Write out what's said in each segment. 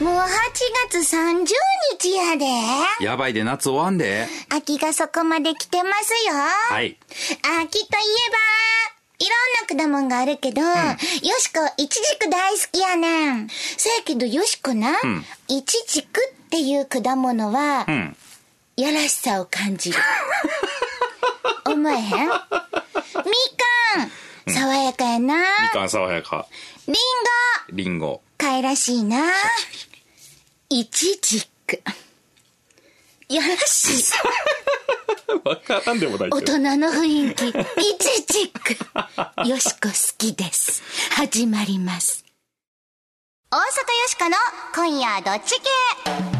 もう8月30日やで。やばいで夏終わんで。秋がそこまで来てますよ。はい。秋といえば、いろんな果物があるけど、よしこ、いちじく大好きやねん。そやけどよしこな、んいちじくっていう果物は、うん。やらしさを感じる。思えへん？みかん、爽やかやな。みかん爽やか。りんご、りんご。かいらしいな。いちじく。やらしい。わからんでもない大人の雰囲気、いちじく。よしこ好きです。始まります。大阪よしこの今夜どっち系？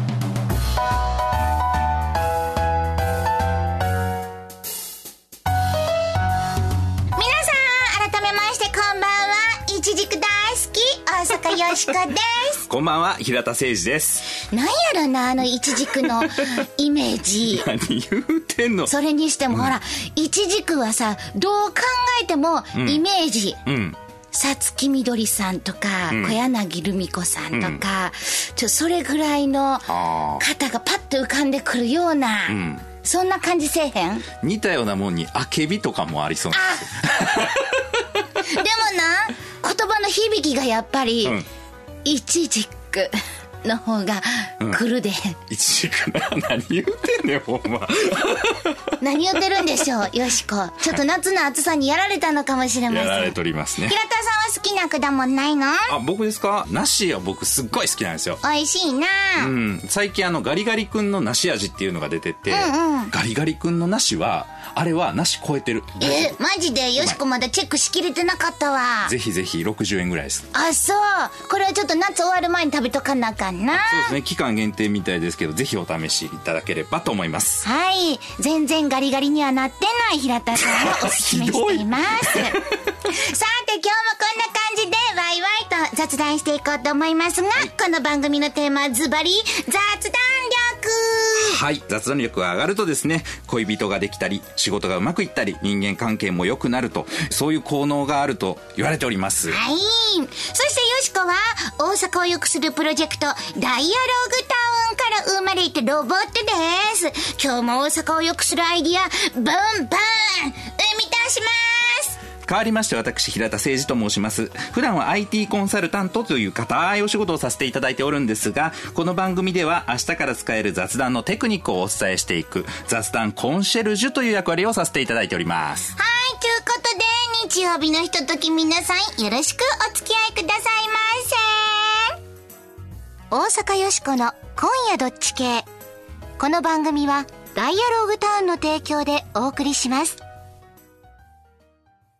大阪よしこです。こんばんは、平田誠二です。なんやろな、あのいちじくの イメージ。何言うてんの？それにしても、ほら、いちじくはさ、どう考えても、イメージ、うん。さつきみどりさんとか、小柳ルミ子さんとか、ちょ、それぐらいの。方がパッと浮かんでくるような、んそんな感じせえへん？でも似たようなもんに、あけびとかもありそうなんですよ。な、言葉の響きがやっぱり、うん。いちじくの方が来るで。いちじくな。何言うてんねん、ほんま。何言ってるんでしょう、よしこ。ちょっと夏の暑さにやられたのかもしれません。やられとりますね平。田さんは好きな果物ないの？あ、僕ですか？梨は僕すっごい好きなんですよ。美味しいな、うん、最近あのガリガリ君の梨味っていうのが出てて、うんうんガリガリ君の梨はあれは梨超えてるえ、マジで？よしこまだチェックしきれてなかったわ。ぜひぜひ60円ぐらいですあ、そう。これはちょっと夏終わる前に食べとかなあかんな。そうですね期間限定みたいですけどぜひお試しいただければと思いますはい。全然ガリガリにはなってない平田さんをおすすめしています。さて、今日もこんな感じでワイワイと雑談していこうと思いますが、この番組のテーマはズバリ雑談力。はい雑談力が上がるとですね恋人ができたり仕事がうまくいったり人間関係も良くなるとそういう効能があると言われておりますはい。そしてよしこは、大阪を良くするプロジェクト、ダイアログタウンから生まれたロボットです。今日も大阪を良くするアイディア、バンバン、変わりまして私平田誠二と申します普段は IT コンサルタントという固いお仕事をさせていただいておるんですがこの番組では明日から使える雑談のテクニックをお伝えしていく雑談コンシェルジュという役割をさせていただいておりますはい、ということで、日曜日のひととき皆さんよろしくお付き合いくださいませ。大阪よしこの今夜どっち系。この番組は、ダイアログタウンの提供でお送りします。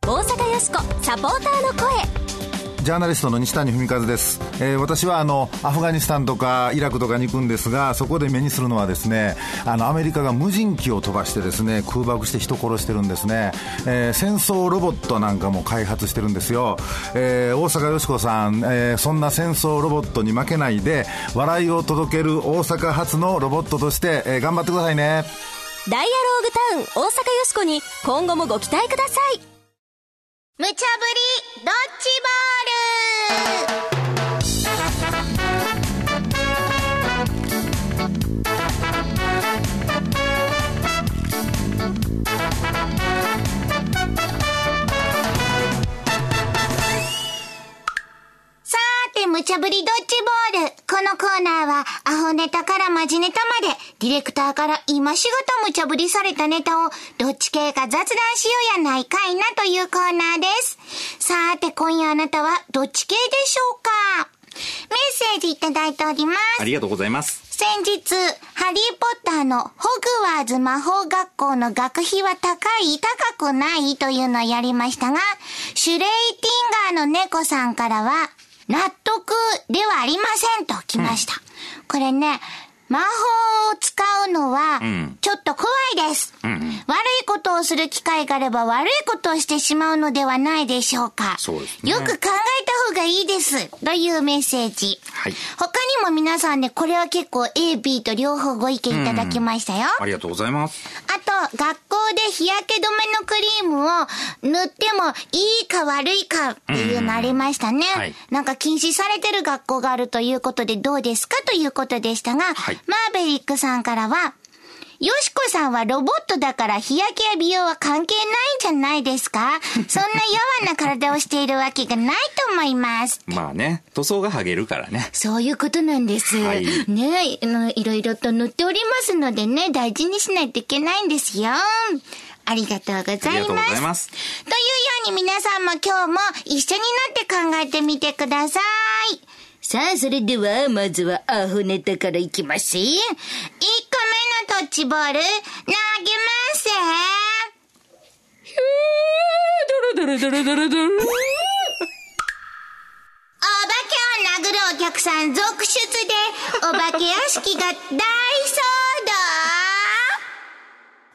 大阪よしこサポーターの声。ジャーナリストの西谷文和です、えー私はあのアフガニスタンとかイラクとかに行くんですがそこで目にするのはですねあのアメリカが無人機を飛ばしてですね空爆して人殺してるんですね、えー戦争ロボットなんかも開発してるんですよ、えー大阪よしこさん、えーそんな戦争ロボットに負けないで笑いを届ける大阪発のロボットとして、えー頑張ってくださいね。ダイアローグタウン大阪よしこに今後もご期待ください無茶ぶりドッジボールさーて、無茶ぶりドッ。このコーナーは、アホネタからマジネタまで、ディレクターから今しがた無茶ぶりされたネタを、どっち系か雑談しようやないかいなというコーナーです。さーて、今夜あなたは、どっち系でしょうか？メッセージいただいておりますあ。りがとうございます先日、ハリーポッターのホグワーズ魔法学校の学費は高い、高くないというのをやりましたが、シュレイティンガーの猫さんからは、納得ではありませんと来ました。これね、魔法を使うのはん、ちょっと怖いです、悪いことをする機会があれば悪いことをしてしまうのではないでしょうか。そうですねよく考えた方がいいです。というメッセージ。はい他にも皆さんね、これは結構 A、B と両方ご意見いただきましたよ。ありがとうございます。あと、学校で日焼け止めのクリームを塗ってもいいか悪いかっていうのありましたね。はいなんか禁止されてる学校があるということでどうですかということでしたが、はいマーベリックさんからは、よしこさんはロボットだから日焼けや美容は関係ないんじゃないですか？そんな柔な体をしているわけがないと思います。まあね、塗装が剥げるからね。そういうことなんです。はいねあの、いろいろと塗っておりますのでね、大事にしないといけないんですよ。ありがとうございます。ありがとうございますというように皆さんも今日も一緒になって考えてみてください。さあ、それでは、まずはアホネタからいきます。1個目のドッジボール、投げます。ドロドロドロドロドロ。お化けを殴るお客さん続出で、お化け屋敷が大騒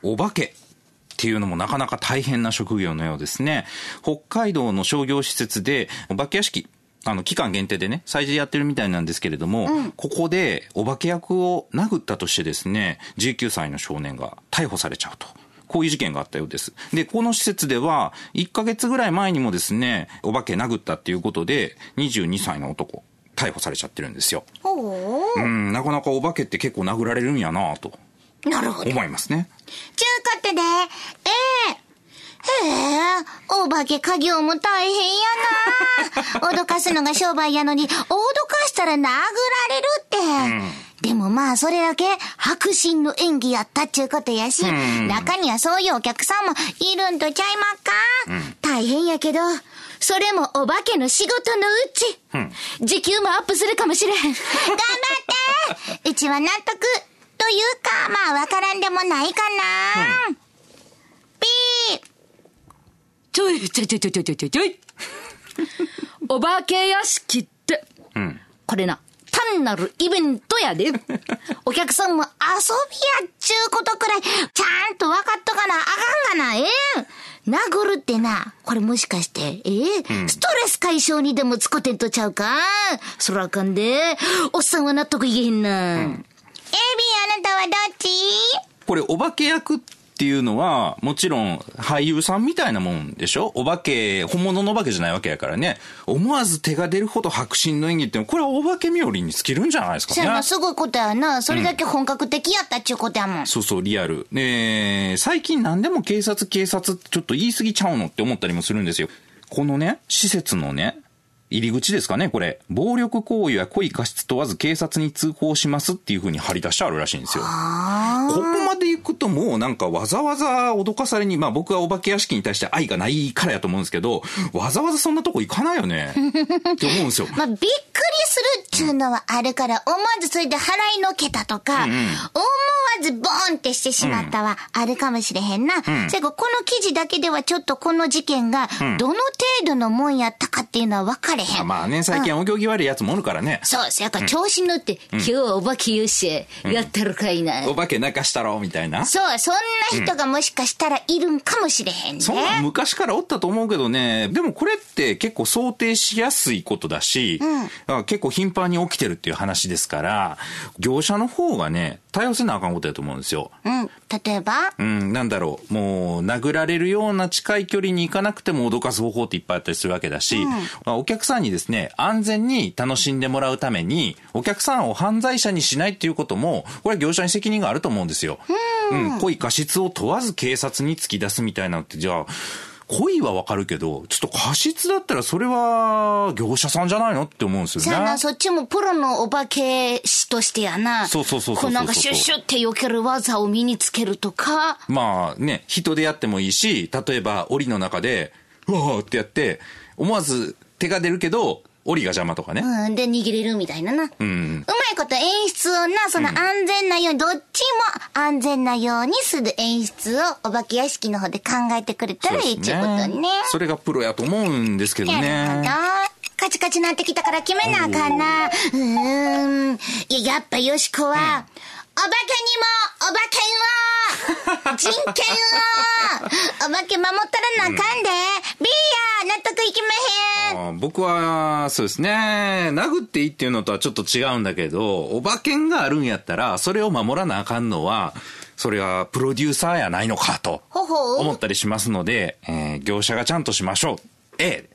お化けっていうのもなかなか大変な職業のようですね。北海道の商業施設でお化け屋敷、あの、期間限定でね、催事やってるみたいなんですけれども、ここでお化け役を殴ったとしてですね、19歳の少年が逮捕されちゃうと。こういう事件があったようです。で、この施設では、1ヶ月ぐらい前にもですね、お化け殴ったっていうことで、22歳の男、逮捕されちゃってるんですよ。うん、なかなかお化けって結構殴られるんやなとなるほど。思いますね。ちゅうことで、ええへえ、お化け家業も大変やな。脅かすのが商売やのに、脅かしたら殴られるって。でもまあ、それだけ白真の演技やったっちゅうことやし、中にはそういうお客さんもいるんとちゃいまっか、大変やけど、それもお化けの仕事のうち。時給もアップするかもしれん。頑張ってうちは納得というか、まあわからんでもないかな。ピーちょいちょいちょいちょいちょいちょい。お化け屋敷って、うん、これな、単なるイベントやで。お客さんも遊びやっちゅうことくらい、ちゃんと分かっとかなあかんがな、ええ。ー、殴るってな、これもしかして、ええ。ーうん、ストレス解消にでもつこてんとちゃうか？そらあかんで。おっさんは納得いけへんな。うん、エビ、あなたはどっち？これ、お化け役って、いうのは、もちろん俳優さんみたいなもんでしょ？お化け、本物のお化けじゃないわけやからね。思わず手が出るほど迫真の演技って、これはお化け冥利に尽きるんじゃないですかねそやな、。すごいことやな。それだけ本格的やったっちゅうことやもん。そうそう、リアル。ね最近何でも警察警察ってちょっと言い過ぎちゃうのって思ったりもするんですよ。このね、施設のね、入り口ですかね、これ。暴力行為や故意過失問わず警察に通報しますっていう風に貼り出してあるらしいんですよ。ここまで行くともうなんかわざわざ脅かされに、まあ僕はお化け屋敷に対して愛がないからやと思うんですけど、わざわざそんなとこ行かないよね。って思うんですよ。まあ、びっくりするっちゅうのはあるから、思わずそれで払いのけたとか、思わずボーンってしてしまったはあるかもしれへんな。せやからこの記事だけではちょっとこの事件がどの程度のもんやったかっていうのは分かれへん。まあね、最近お行儀悪いやつもおるからね。そう、そやから調子に乗って、今日はお化けよっしゃ、やったるかいな。お化け泣かしたろ、みたいな。そう、そんな人がもしかしたらいるんかもしれへんね。そんなん昔からおったと思うけどね、でもこれって結構想定しやすいことだし、あ結構頻繁に起きてるっていう話ですから、業者の方がね、対応せなあかんことやと思うんですよ。うん。例えば？うん、なんだろう、もう、殴られるような近い距離に行かなくても脅かす方法っていっぱいあったりするわけだし、まあお客さんにですね、安全に楽しんでもらうために、お客さんを犯罪者にしないっていうことも、これは業者に責任があると思うんですよ。うん、故意過失を問わず警察に突き出すみたいなのって、じゃあ、故意はわかるけど、ちょっと過失だったらそれは業者さんじゃないのって思うんですよね。さあな、そっちもプロのお化け師としてやな。そうそうそうそうそうこうなんかシュッシュって避ける技を身につけるとか。まあね、人でやってもいいし、例えば檻の中で、うわーってやって、思わず手が出るけど、檻が邪魔とかね。うん、で逃げれるみたいなな。ううん。まいこと演出をな、その安全なように、どっちも安全なようにする演出をお化け屋敷の方で考えてくれたらいいってことね。それがプロやと思うんですけどなるほどね。。カチカチなってきたから決めなあかんな。うーん。いや、やっぱよしこは、お化けにも、お化けを、人権を、お化け守ったらなあかんで。ビーヤ納得いきまへん。僕は、そうですね。殴っていいっていうのとはちょっと違うんだけど、お馬券があるんやったら、それを守らなあかんのは、それはプロデューサーやないのかと思ったりしますので、えー業者がちゃんとしましょう。A。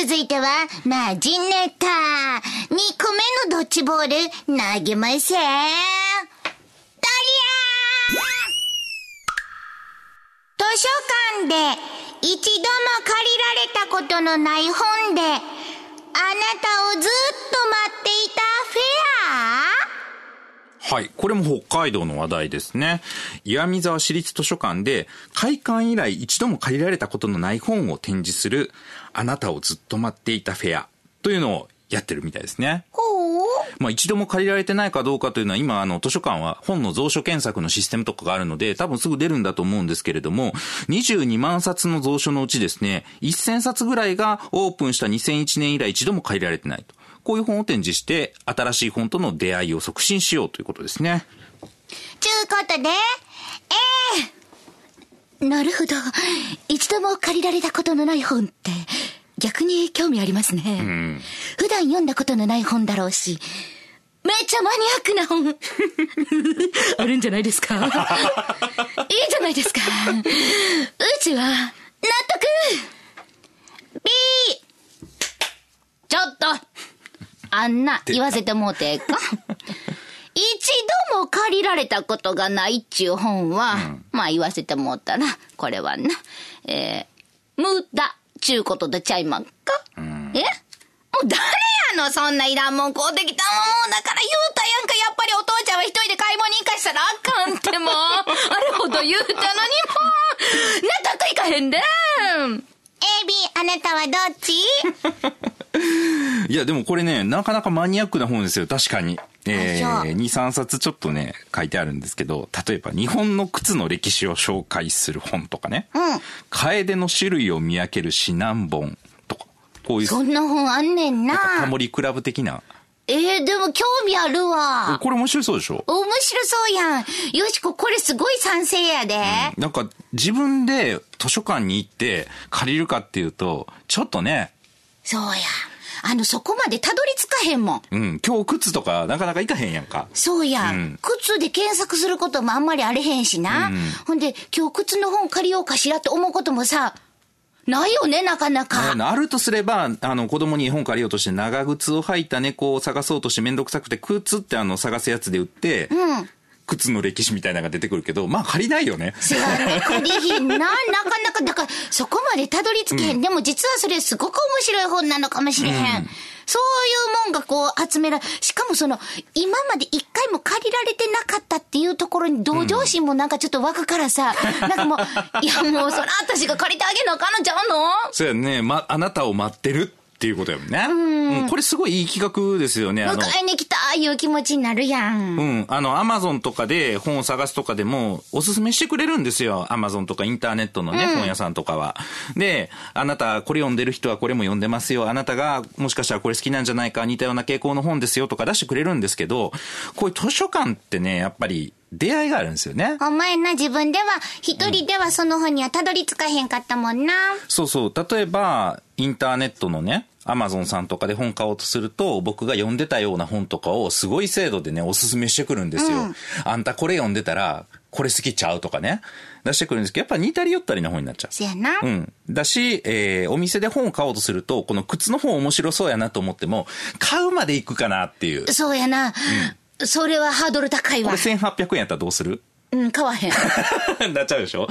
続いては、マジネタ。2個目のドッジボール、投げません。ダリア図書館で一度も借りられたことのない本で、あなたをずっと待っていたフェアはい。これも北海道の話題ですね。岩見沢市立図書館で、開館以来一度も借りられたことのない本を展示する、あなたをずっと待っていたフェアというのをやってるみたいですね。ほうまあ一度も借りられてないかどうかというのは今あの図書館は本の蔵書検索のシステムとかがあるので多分すぐ出るんだと思うんですけれども22万冊の蔵書のうちですね1000冊ぐらいがオープンした2001年以来一度も借りられてないと。こういう本を展示して新しい本との出会いを促進しようということですね。ちゅうことで、ええなるほど。一度も借りられたことのない本って、逆に興味ありますね。普段読んだことのない本だろうし、めっちゃマニアックな本、あるんじゃないですか？いいじゃないですか。うちは、納得。B! ちょっと。あんな言わせてもうてええか。一度も借りられたことがないっちゅう本は、まあ言わせてもうたら、これはな、えー、無駄ちゅうことでちゃいまんか、え？もう誰やの？そんないらんもん買うてきたもんもうだから言うたやんか、やっぱりお父ちゃんは一人で買い物に行かしたらあかんってもう、あれほど言うたのにもう、納得いかへんで。A、B、あなたはどっち？いやでもこれねなかなかマニアックな本ですよ確かに。えー、2、3冊ちょっとね、書いてあるんですけど、例えば日本の靴の歴史を紹介する本とかね、うん楓の種類を見分ける指南本とか、こういう、そんな本あんねんな。タモリクラブ的な。えー、でも興味あるわ。これ面白そうでしょ？面白そうやん。よしこ、これすごい賛成やで。なんか自分で図書館に行って借りるかっていうと、ちょっとね、そうや。あの、そこまでたどり着かへんもん。うん、今日靴とかなかなか行かへんやんか。そうや、うん靴で検索することもあんまりあれへんしな。ほんで、今日靴の本借りようかしらって思うこともさ、ないよね、なかなか。あるとすれば、あの、子供に絵本借りようとして長靴を履いた猫を探そうとしてめんどくさくて、靴ってあの、探すやつで売って、うん。靴の歴史みたいなのが出てくるけど、まあ借りないよね。せやね、借りひんな。なかなか、だから、そこまでたどり着けへん。でも実はそれすごく面白い本なのかもしれへん。そういうもんがこう集めら、しかもその、今まで一回も借りられてなかったっていうところに同情心もなんかちょっと湧くからさ、なんかもう、いやもうそれ私が借りてあげなあかんのちゃうのそうやね、ま、あなたを待ってるっていうことやもんね。うん。これすごいいい企画ですよね。あの、迎えに来たいう気持ちになるやん。うん。あの、アマゾンとかで本を探すとかでも、おすすめしてくれるんですよ。アマゾンとかインターネットのね、本屋さんとかは。で、あなた、これ読んでる人はこれも読んでますよ。あなたが、もしかしたらこれ好きなんじゃないか、似たような傾向の本ですよとか出してくれるんですけど、こういう図書館ってね、やっぱり、出会いがあるんですよね。お前な、自分では、一人ではその本にはたどり着かへんかったもんな。そうそう。例えば、インターネットのね、アマゾンさんとかで本買おうとすると、僕が読んでたような本とかをすごい精度でね、おすすめしてくるんですよ。あんたこれ読んでたら、これ好きちゃうとかね、出してくるんですけど、やっぱ似たり寄ったりな本になっちゃう。せやな。うん。だし、えーお店で本を買おうとすると、この靴の本面白そうやなと思っても、買うまで行くかなっていう。そうやな。それはハードル高いわこれ。1800円やったらどうする？うん、買わへん。なっちゃうでしょ？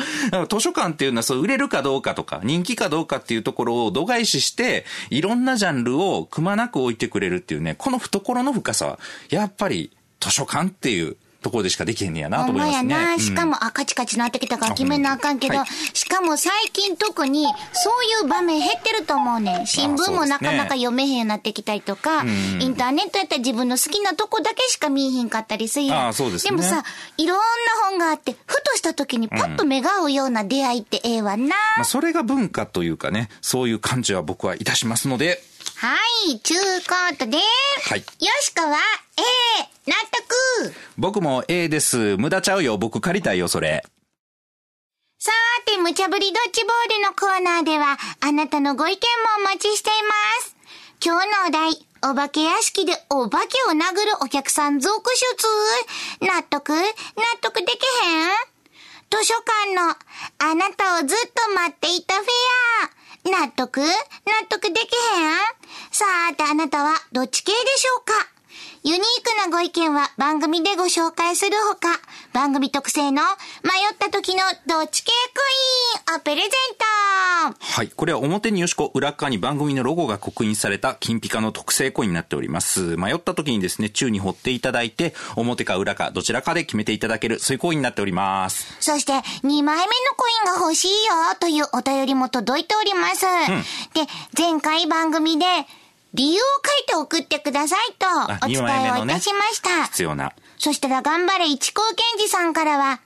図書館っていうのはそう売れるかどうかとか人気かどうかっていうところを度外視していろんなジャンルをくまなく置いてくれるっていうねこの懐の深さはやっぱり図書館っていうところでしかできへんねやなと思いますね。まやな。うんしかも、あ、カチカチなってきたから決めなあかんけど、はいしかも最近特に、そういう場面減ってると思うねん。新聞もなかなか読めへんようになってきたりとか、インターネットやったら自分の好きなとこだけしか見えへんかったりするやん。あそうですねもさ、いろんな本があって、ふとした時にパッと目が合うような出会いってええわな。まあ、それが文化というかねそういう感じは僕はいたしますのではい、中コートで、はい。よしこは、ええ納得。僕も A です。無駄ちゃうよ。僕借りたいよそれ。さーて、無茶ぶりドッジボールのコーナーでは、あなたのご意見もお待ちしています。今日のお題、お化け屋敷でお化けを殴るお客さん続出。納得？納得できへん？図書館の、あなたをずっと待っていたフェア納得？納得できへん？さーて、あなたはどっち系でしょうか？ユニークなご意見は番組でご紹介するほか、番組特製の迷った時のどっち系コインをプレゼントはい。これは表によしこ、裏側に番組のロゴが刻印された金ピカの特製コインになっております。迷った時にですね、宙に掘っていただいて、表か裏かどちらかで決めていただける、そういうコインになっております。そして、2枚目のコインが欲しいよというお便りも届いております。で、前回番組で、理由を書いて送ってくださいとあお伝えをいたしました。必要な。そしたら頑張れ一高健二さんからは、ん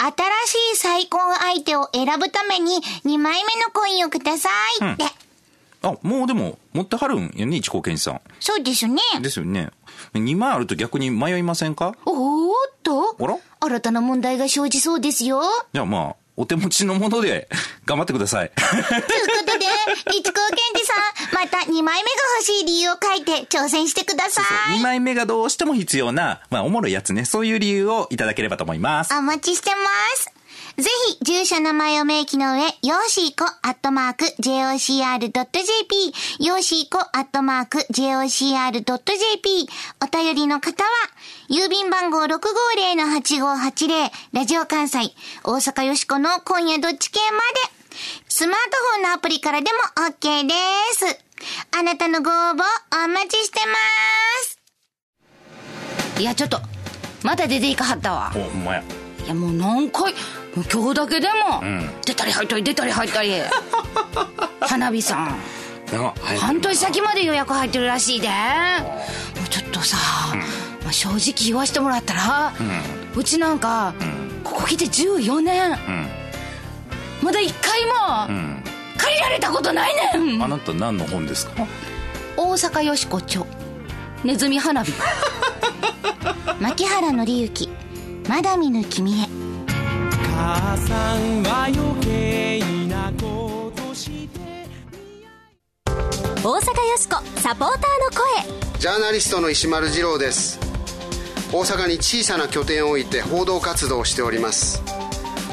新しい再婚相手を選ぶために2枚目のコインをくださいって。あ、もうでも、持ってはるんやね、一高健二さそうですね。ん。ですよね。2枚あると逆に迷いませんか？おーっとあら？新たな問題が生じそうですよ。じゃあまあ、お手持ちのもので頑張ってください。ということで、一高健二さん、また2枚目が欲しい理由を書いて挑戦してください。2枚目がどうしても必要な、まあ、おもろいやつね。そういう理由をいただければと思います。お待ちしてます。ぜひ、住所名前を明記の上、よーしーこ、アットマーク、jocr.jp、よーしーこ、アットマーク、jocr.jp、お便りの方は、郵便番号650-8580、ラジオ関西、大阪よしこの今夜どっち系まで、スマートフォンのアプリからでも OK です。あなたのご応募、お待ちしてます。いや、ちょっと、まだ出ていかはったわ。お、ほんまや。いや、もう何回、今日だけでも、ん。出たり入ったり出たり入ったり。花火さん。半年先まで予約入ってるらしいで。もうちょっとさ、まあ、正直言わしてもらったら、うちなんか、ここ来て14年、まだ一回も、ん。借りられたことないねん。あなた何の本ですか？大阪よしこ町。ネズミ花火。牧原紀之、まだ見ぬ君へ。母さんは余計なことして大阪よしこサポーターの声。ジャーナリストの石丸次郎です。大阪に小さな拠点を置いて報道活動をしております。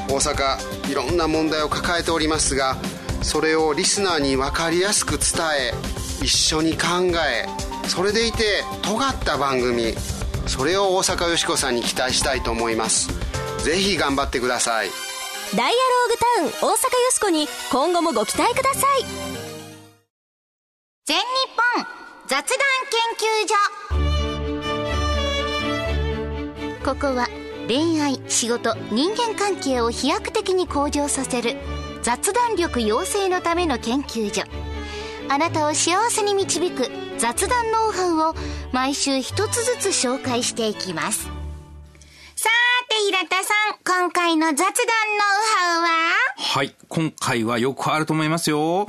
大阪いろんな問題を抱えておりますがそれをリスナーに分かりやすく伝え一緒に考えそれでいて尖った番組それを大阪よしこさんに期待したいと思います。ぜひ頑張ってください。ダイアローグタウン大阪よしこに今後もご期待ください。全日本雑談研究所。ここは恋愛仕事人間関係を飛躍的に向上させる雑談力養成のための研究所。あなたを幸せに導く雑談ノウハウを毎週一つずつ紹介していきます平田さん今回の雑談ノウハウははい。今回はよくあると思いますよ。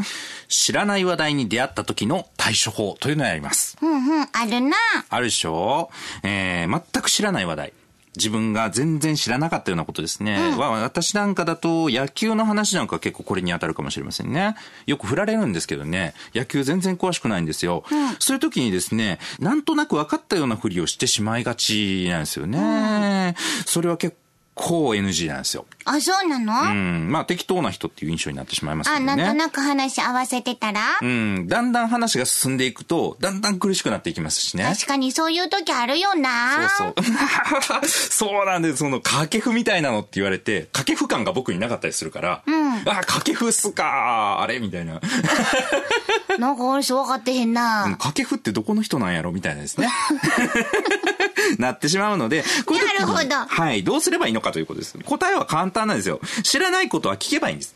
知らない話題に出会った時の対処法というのをやります。うんうんあるなあるでしょ？えー、全く知らない話題。自分が全然知らなかったようなことですね。は私なんかだと野球の話なんか結構これに当たるかもしれませんね。よく振られるんですけどね、野球全然詳しくないんですよ。そういう時にですね、なんとなく分かったようなふりをしてしまいがちなんですよね。それは結構 NG なんですよ。あそうなの、うん。まあ適当な人っていう印象になってしまいますあけどね。なんとなく話合わせてたら、うん。だんだん話が進んでいくと、だんだん苦しくなっていきますしね。確かにそういう時あるよなそうそう。そうなんです。その、掛布みたいなのって言われて、掛布感が僕になかったりするから、あ、掛布っすかあれ？みたいな。なんか俺そう分かってへんな、掛布ってどこの人なんやろ？みたいなですね。なってしまうので、なるほどはい。どうすればいいのかということです。答えは簡単なんですよ。知らないことは聞けばいいんです。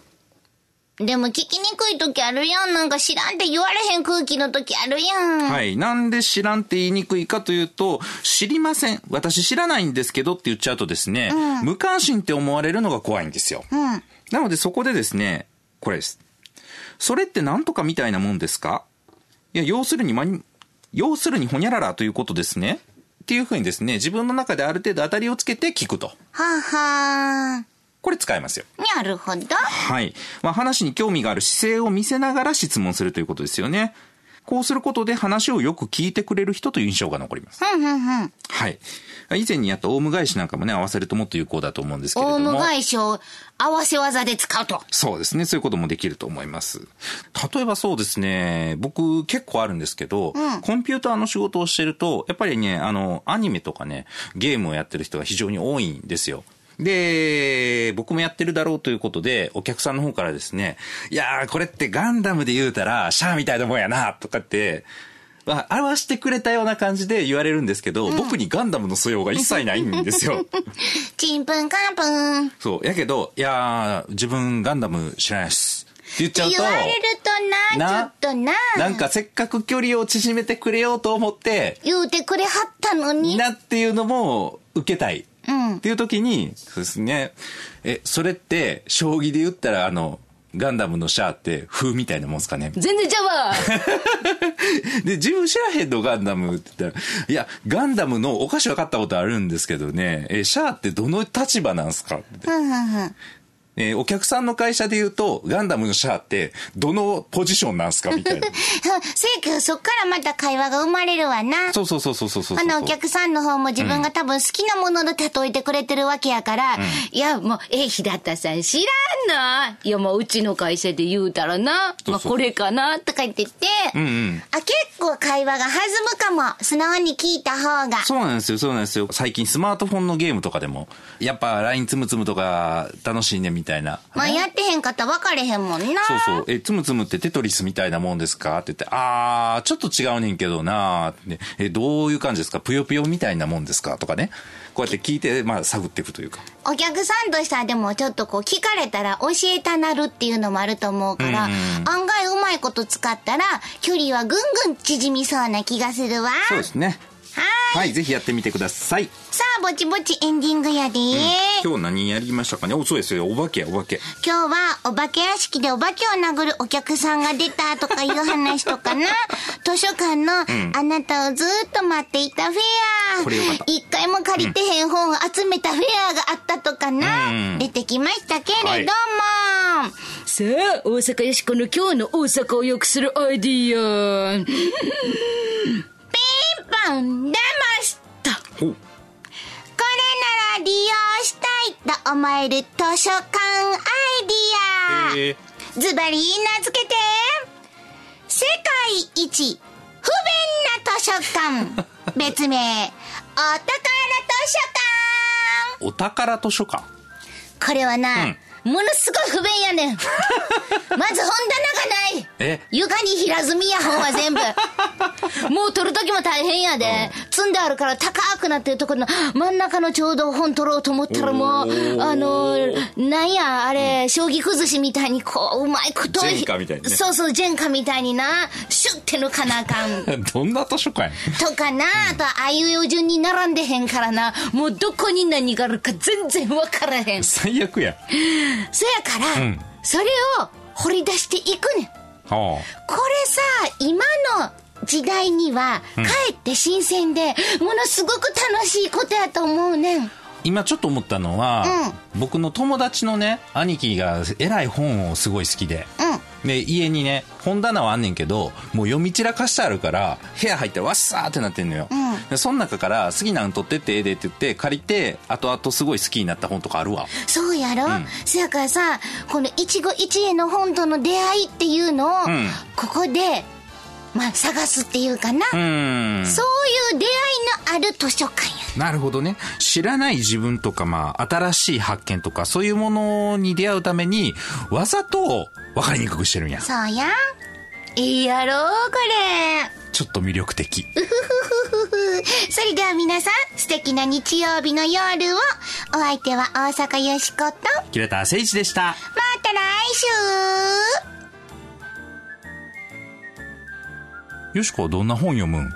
でも聞きにくい時あるやん。なんか知らんって言われへん空気の時あるやん。はい。なんで知らんって言いにくいかというと、知りません。私知らないんですけどって言っちゃうとですね、無関心って思われるのが怖いんですよ。うん。なのでそこでですね、これです。それって何とかみたいなもんですか？いや、要するにまに、要するにほにゃららということですね。っていうふうにですね、自分の中である程度当たりをつけて聞くと。はあはあ。これ使えますよ。なるほど。はい。まあ、話に興味がある姿勢を見せながら質問するということですよね。こうすることで話をよく聞いてくれる人という印象が残ります。ふんふんふん。はい。以前にやったオウム返しなんかもね、合わせるともっと有効だと思うんですけれオウども。ム返しを合わせ技で使うと。そうですね。そういうこともできると思います。例えばそうですね、僕結構あるんですけど、コンピューターの仕事をしてると、やっぱりね、あの、アニメとかね、ゲームをやってる人が非常に多いんですよ。で、僕もやってるだろうということで、お客さんの方からですね、いやー、これってガンダムで言うたら、シャアみたいなもんやな、とかって、まあ表してくれたような感じで言われるんですけど、僕にガンダムの素養が一切ないんですよ。ちんぷんかんぷん。そう。やけど、いやー、自分ガンダム知らないっす。って言っちゃうと、言われるとな、なちょっとな。なんかせっかく距離を縮めてくれようと思って、言うてくれはったのに。なっていうのも受けたい。うんっていう時に、そうですね。え、それって、将棋で言ったら、あの、ガンダムのシャアって、風みたいなもんですかね？全然ちゃうわ で、自分知らへんのガンダムって言ったら、いや、ガンダムのお菓子分かったことあるんですけどね、え、シャアってどの立場なんすか？って。えーお客さんの会社で言うと、ガンダムのシャアって、どのポジションなんすかみたいな。せやけど、そっからまた会話が生まれるわな。そうそうそうそうそうそう。あのお客さんの方も自分が多分好きなもので例えてくれてるわけやから、いや、もう、え、平田さん知らんないや、もう、うちの会社で言うたらな。まあ、これかな。とか言ってて、うんうん。あ、結構会話が弾むかも。素直に聞いた方が。そうなんですよ、そうなんですよ。最近スマートフォンのゲームとかでも、やっぱ LINE つむつむとか楽しいねみたいな。まあやってへんかったら分かれへんもんな。そうそう。え、つむつむってテトリスみたいなもんですか？って言って、あー、ちょっと違うねんけどなーって、え、どういう感じですか？ぷよぷよみたいなもんですか？とかね。こうやって聞いて、まあ、探っていくというか。お客さんとしてはでもちょっとこう聞かれたら教えたなるっていうのもあると思うから、案外うまいこと使ったら距離はぐんぐん縮みそうな気がするわ。そうですね。はーい。はい、ぜひやってみてください。さあ、ぼちぼちエンディングやで、今日何やりましたかね？お、そうですよ。お化けや、お化け。今日はお化け屋敷でお化けを殴るお客さんが出たとかいう話とかな。図書館のあなたをずっと待っていたフェア。これよかった一回も借りてへん本を集めたフェアがあったとかな。うん出てきましたけれども。さあ、大阪よしこの今日の大阪を良くするアイディア。出ました。こ。れなら利用したいと思える図書館アイディア。えーズバリ名付けて世界一不便な図書館 別名お宝図書館お宝図書館。これはな、ものすごい不便やねん。まず本棚がない。え？床に平積みや本は全部。もう取る時も大変やで、積んであるから高くなってるところの真ん中のちょうど本取ろうと思ったらもうあのなんやあれ、将棋崩しみたいにこううまいことジェンカみたいにね。そうそうジェンカみたいになシュッて抜かなあかん。どんな図書館やとかな、あとあいうえお順に並んでへんからな。もうどこに何があるか全然分からへん。最悪や。そやから、うん。それを掘り出していくねん。はこれさ今の時代にはかえって新鮮で、ものすごく楽しいことやと思うねん。今ちょっと思ったのは、僕の友達のね、兄貴がえらい本をすごい好きで。うん。で、家にね、本棚はあんねんけど、もう読み散らかしてあるから、部屋入ったらわっさーってなってんのよ。で、その中から好きなの取ってってええでって言って、借りて、後々すごい好きになった本とかあるわ。そうやろ、そやからさこの一期一会の本との出会いっていうのを、んここでまあ探すっていうかな。そういう出会いのある図書館やなるほどね。知らない自分とか、まあ、新しい発見とか、そういうものに出会うために、わざと分かりにくくしてるんや。そうやいいやろこれ。ちょっと魅力的。それでは皆さん素敵な日曜日の夜を。お相手は大阪よしこと。まキレタ誠一でした。た来週。よしこはどんな本読むん。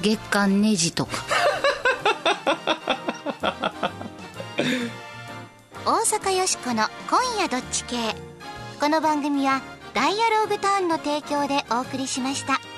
月刊ネジとか。大阪よしこの「今夜どっち系」この番組は「ダイアローグターン」の提供でお送りしました。